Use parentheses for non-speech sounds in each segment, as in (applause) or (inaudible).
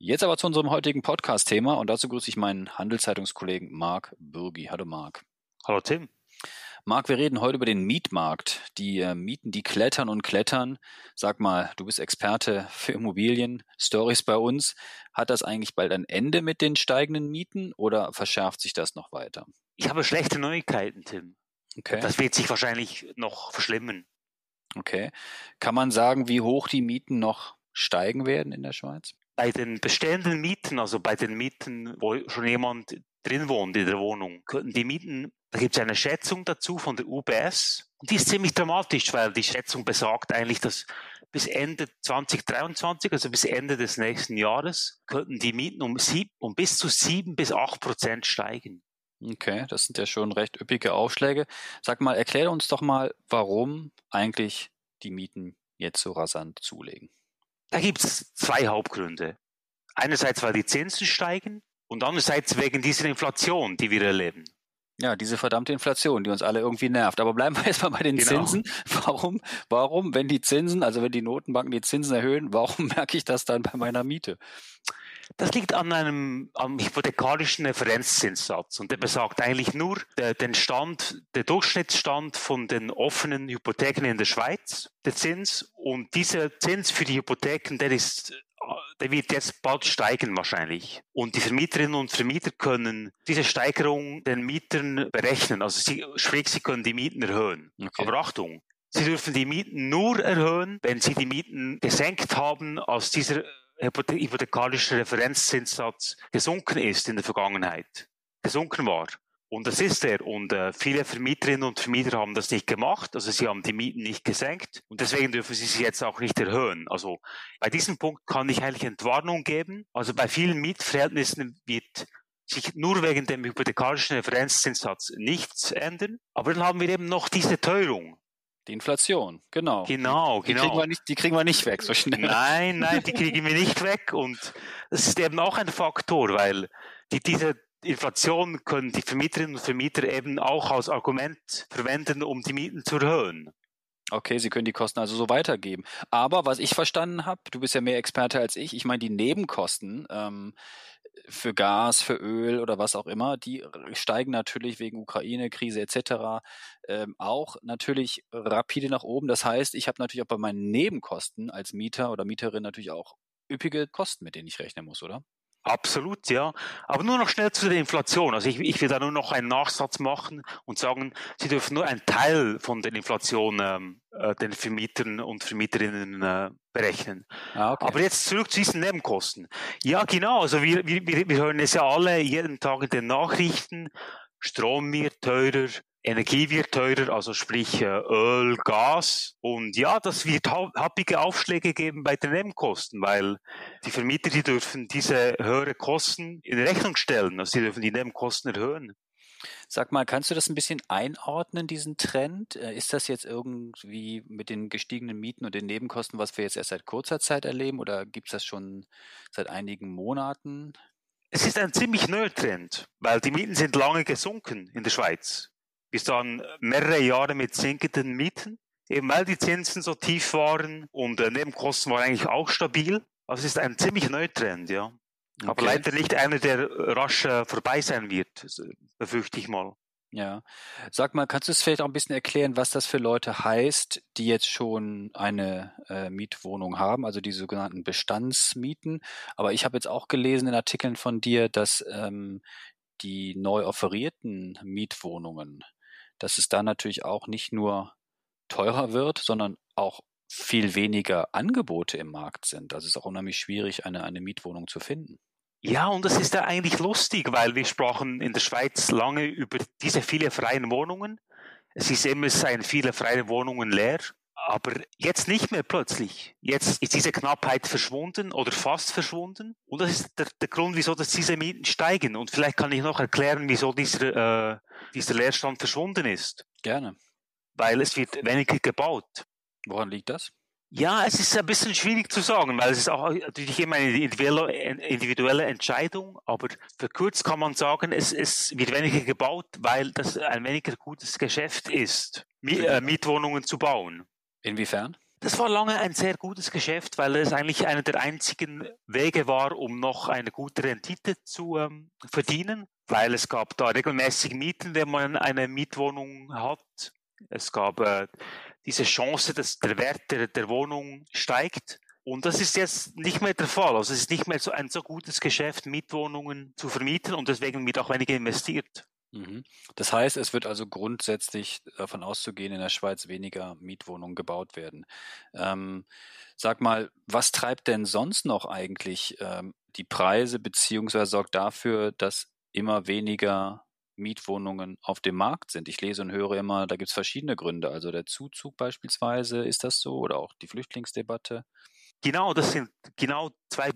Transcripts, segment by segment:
Jetzt aber zu unserem heutigen Podcast-Thema und dazu grüße ich meinen Handelszeitungskollegen Marc Bürgi. Hallo Marc. Hallo Tim. Marc, wir reden heute über den Mietmarkt. Die äh, Mieten, die klettern und klettern. Sag mal, du bist Experte für Immobilien, Stories bei uns. Hat das eigentlich bald ein Ende mit den steigenden Mieten oder verschärft sich das noch weiter? Ich habe schlechte Neuigkeiten, Tim. Okay. Das wird sich wahrscheinlich noch verschlimmen. Okay. Kann man sagen, wie hoch die Mieten noch steigen werden in der Schweiz? Bei den bestehenden Mieten, also bei den Mieten, wo schon jemand drin wohnt in der Wohnung, könnten die Mieten da gibt es eine Schätzung dazu von der UBS. Und die ist ziemlich dramatisch, weil die Schätzung besagt eigentlich, dass bis Ende 2023, also bis Ende des nächsten Jahres, könnten die Mieten um, sieb, um bis zu sieben bis acht Prozent steigen. Okay, das sind ja schon recht üppige Aufschläge. Sag mal, erkläre uns doch mal, warum eigentlich die Mieten jetzt so rasant zulegen. Da gibt es zwei Hauptgründe. Einerseits, weil die Zinsen steigen und andererseits wegen dieser Inflation, die wir erleben. Ja, diese verdammte Inflation, die uns alle irgendwie nervt. Aber bleiben wir erstmal bei den genau. Zinsen. (laughs) Warum, warum, wenn die Zinsen, also wenn die Notenbanken die Zinsen erhöhen, warum (laughs) merke ich das dann bei meiner Miete? Das liegt an einem am hypothekarischen Referenzzinssatz und der besagt eigentlich nur der, den Stand, der Durchschnittsstand von den offenen Hypotheken in der Schweiz, der Zins und dieser Zins für die Hypotheken, der ist der wird jetzt bald steigen wahrscheinlich. Und die Vermieterinnen und Vermieter können diese Steigerung den Mietern berechnen. Also sie, sprich, sie können die Mieten erhöhen. Okay. Aber Achtung, sie dürfen die Mieten nur erhöhen, wenn sie die Mieten gesenkt haben, als dieser hypothekarische Referenzzinssatz gesunken ist in der Vergangenheit. Gesunken war. Und das ist er. Und äh, viele Vermieterinnen und Vermieter haben das nicht gemacht. Also sie haben die Mieten nicht gesenkt. Und deswegen dürfen sie sie jetzt auch nicht erhöhen. Also bei diesem Punkt kann ich eigentlich Entwarnung geben. Also bei vielen Mietverhältnissen wird sich nur wegen dem hypothekarischen Referenzzinssatz nichts ändern. Aber dann haben wir eben noch diese Teuerung. Die Inflation, genau. Genau, die, genau. Kriegen wir nicht, die kriegen wir nicht weg so schnell. Nein, nein, die (laughs) kriegen wir nicht weg. Und das ist eben auch ein Faktor, weil die, diese Inflation können die Vermieterinnen und Vermieter eben auch als Argument verwenden, um die Mieten zu erhöhen. Okay, Sie können die Kosten also so weitergeben. Aber was ich verstanden habe, du bist ja mehr Experte als ich, ich meine die Nebenkosten ähm, für Gas, für Öl oder was auch immer, die steigen natürlich wegen Ukraine-Krise etc. Ähm, auch natürlich rapide nach oben. Das heißt, ich habe natürlich auch bei meinen Nebenkosten als Mieter oder Mieterin natürlich auch üppige Kosten, mit denen ich rechnen muss, oder? Absolut, ja. Aber nur noch schnell zu der Inflation. Also ich, ich will da nur noch einen Nachsatz machen und sagen, Sie dürfen nur einen Teil von der Inflation ähm, äh, den Vermietern und Vermieterinnen äh, berechnen. Ah, okay. Aber jetzt zurück zu diesen Nebenkosten. Ja, genau. Also wir, wir, wir hören es ja alle jeden Tag in den Nachrichten. Strom wird teurer, Energie wird teurer, also sprich äh, Öl, Gas. Und ja, das wird happige Aufschläge geben bei den Nebenkosten, weil die Vermieter, die dürfen diese höhere Kosten in Rechnung stellen. Also sie dürfen die Nebenkosten erhöhen. Sag mal, kannst du das ein bisschen einordnen, diesen Trend? Äh, ist das jetzt irgendwie mit den gestiegenen Mieten und den Nebenkosten, was wir jetzt erst seit kurzer Zeit erleben, oder gibt es das schon seit einigen Monaten? Es ist ein ziemlich neuer Trend, weil die Mieten sind lange gesunken in der Schweiz bis dann mehrere Jahre mit sinkenden Mieten, eben weil die Zinsen so tief waren und äh, Nebenkosten waren eigentlich auch stabil. Also es ist ein ziemlich neuer Trend, ja. Okay. Aber leider nicht einer, der rasch äh, vorbei sein wird, befürchte ich mal. Ja. Sag mal, kannst du es vielleicht auch ein bisschen erklären, was das für Leute heißt, die jetzt schon eine äh, Mietwohnung haben, also die sogenannten Bestandsmieten. Aber ich habe jetzt auch gelesen in Artikeln von dir, dass ähm, die neu offerierten Mietwohnungen dass es da natürlich auch nicht nur teurer wird, sondern auch viel weniger Angebote im Markt sind. Also es ist auch unheimlich schwierig, eine, eine Mietwohnung zu finden. Ja, und das ist ja eigentlich lustig, weil wir sprachen in der Schweiz lange über diese viele freien Wohnungen. Es ist immer, es seien viele freie Wohnungen leer. Aber jetzt nicht mehr plötzlich. Jetzt ist diese Knappheit verschwunden oder fast verschwunden. Und das ist der, der Grund, wieso dass diese Mieten steigen. Und vielleicht kann ich noch erklären, wieso dieser, äh, dieser Leerstand verschwunden ist. Gerne. Weil es wird weniger gebaut. Woran liegt das? Ja, es ist ein bisschen schwierig zu sagen, weil es ist auch natürlich immer eine individuelle Entscheidung, aber verkürzt kann man sagen, es, es wird weniger gebaut, weil das ein weniger gutes Geschäft ist, äh, Mietwohnungen zu bauen. Inwiefern? Das war lange ein sehr gutes Geschäft, weil es eigentlich einer der einzigen Wege war, um noch eine gute Rendite zu ähm, verdienen, weil es gab da regelmäßig Mieten, wenn man eine Mietwohnung hat. Es gab äh, diese Chance, dass der Wert der, der Wohnung steigt. Und das ist jetzt nicht mehr der Fall. Also es ist nicht mehr so ein so gutes Geschäft, Mietwohnungen zu vermieten und deswegen wird auch weniger investiert. Mhm. Das heißt, es wird also grundsätzlich davon auszugehen, in der Schweiz weniger Mietwohnungen gebaut werden. Ähm, sag mal, was treibt denn sonst noch eigentlich ähm, die Preise beziehungsweise sorgt dafür, dass immer weniger Mietwohnungen auf dem Markt sind. Ich lese und höre immer, da gibt es verschiedene Gründe. Also der Zuzug beispielsweise, ist das so? Oder auch die Flüchtlingsdebatte? Genau, das sind genau zwei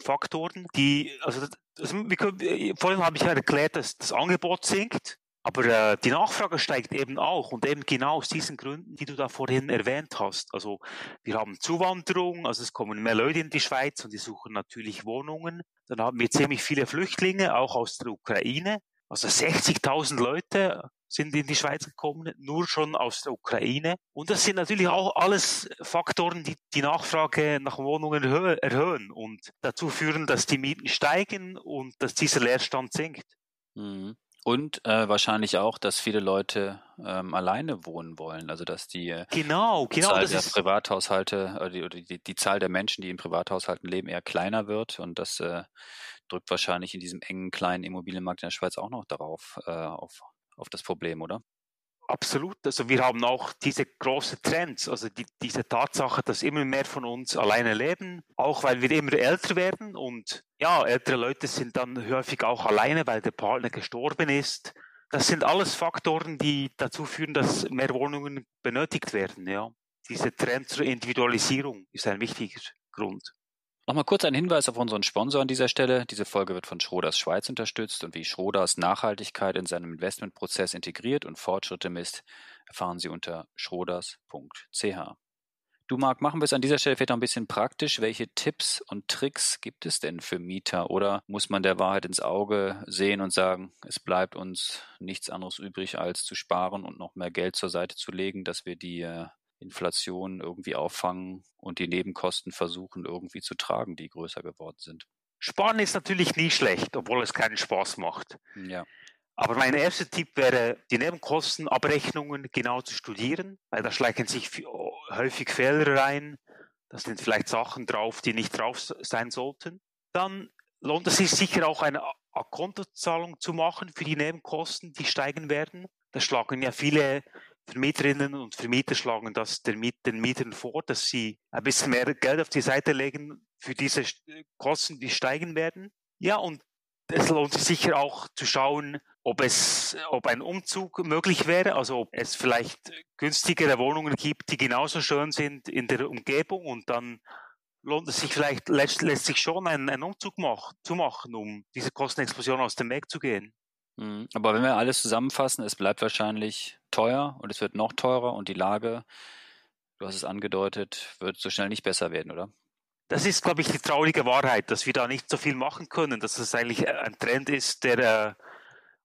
Faktoren, die, also, das, können, vorhin habe ich ja erklärt, dass das Angebot sinkt, aber äh, die Nachfrage steigt eben auch und eben genau aus diesen Gründen, die du da vorhin erwähnt hast. Also wir haben Zuwanderung, also es kommen mehr Leute in die Schweiz und die suchen natürlich Wohnungen. Dann haben wir ziemlich viele Flüchtlinge, auch aus der Ukraine. Also 60.000 Leute sind in die Schweiz gekommen, nur schon aus der Ukraine. Und das sind natürlich auch alles Faktoren, die die Nachfrage nach Wohnungen erhöhen und dazu führen, dass die Mieten steigen und dass dieser Leerstand sinkt. Mhm. Und äh, wahrscheinlich auch, dass viele Leute ähm, alleine wohnen wollen. Also dass die äh, genau, genau, Zahl der Privathaushalte oder die, die, die Zahl der Menschen, die in Privathaushalten leben, eher kleiner wird und das äh, drückt wahrscheinlich in diesem engen kleinen Immobilienmarkt in der Schweiz auch noch darauf, äh, auf, auf das Problem, oder? Absolut. Also wir haben auch diese großen Trends, also die, diese Tatsache, dass immer mehr von uns alleine leben, auch weil wir immer älter werden und ja, ältere Leute sind dann häufig auch alleine, weil der Partner gestorben ist. Das sind alles Faktoren, die dazu führen, dass mehr Wohnungen benötigt werden. Ja, diese Trend zur Individualisierung ist ein wichtiger Grund. Nochmal kurz ein Hinweis auf unseren Sponsor an dieser Stelle. Diese Folge wird von Schroders Schweiz unterstützt und wie Schroders Nachhaltigkeit in seinem Investmentprozess integriert und Fortschritte misst, erfahren Sie unter schroders.ch. Du Marc, machen wir es an dieser Stelle vielleicht noch ein bisschen praktisch. Welche Tipps und Tricks gibt es denn für Mieter oder muss man der Wahrheit ins Auge sehen und sagen, es bleibt uns nichts anderes übrig, als zu sparen und noch mehr Geld zur Seite zu legen, dass wir die äh, Inflation irgendwie auffangen und die Nebenkosten versuchen irgendwie zu tragen, die größer geworden sind. Sparen ist natürlich nie schlecht, obwohl es keinen Spaß macht. Ja. Aber mein erster Tipp wäre, die Nebenkostenabrechnungen genau zu studieren, weil da schleichen sich häufig Fehler rein. Da sind vielleicht Sachen drauf, die nicht drauf sein sollten. Dann lohnt es sich sicher auch eine Kontozahlung zu machen für die Nebenkosten, die steigen werden. Da schlagen ja viele Vermieterinnen und Vermieter schlagen das den Mietern vor, dass sie ein bisschen mehr Geld auf die Seite legen für diese Kosten, die steigen werden. Ja, und es lohnt sich sicher auch zu schauen, ob es, ob ein Umzug möglich wäre, also ob es vielleicht günstigere Wohnungen gibt, die genauso schön sind in der Umgebung und dann lohnt es sich vielleicht, lässt, sich schon einen, einen Umzug mach, zu machen, um diese Kostenexplosion aus dem Weg zu gehen. Mhm. Aber wenn wir alles zusammenfassen, es bleibt wahrscheinlich teuer und es wird noch teurer und die Lage, du hast es angedeutet, wird so schnell nicht besser werden, oder? Das ist, glaube ich, die traurige Wahrheit, dass wir da nicht so viel machen können, dass es eigentlich ein Trend ist, der äh,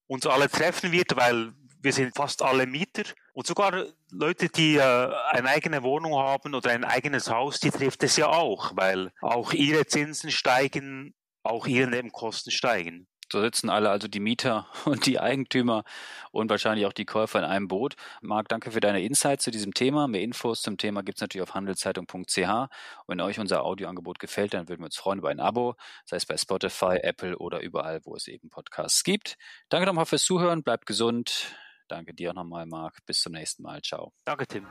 uns alle treffen wird, weil wir sind fast alle Mieter und sogar Leute, die äh, eine eigene Wohnung haben oder ein eigenes Haus, die trifft es ja auch, weil auch ihre Zinsen steigen, auch ihre Nebenkosten steigen. So sitzen alle, also die Mieter (laughs) und die Eigentümer und wahrscheinlich auch die Käufer in einem Boot. Marc, danke für deine Insights zu diesem Thema. Mehr Infos zum Thema gibt es natürlich auf handelszeitung.ch. Und wenn euch unser Audioangebot gefällt, dann würden wir uns freuen über ein Abo, sei es bei Spotify, Apple oder überall, wo es eben Podcasts gibt. Danke nochmal fürs Zuhören, bleibt gesund. Danke dir nochmal, Marc. Bis zum nächsten Mal. Ciao. Danke, Tim.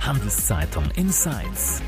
Handelszeitung Insights.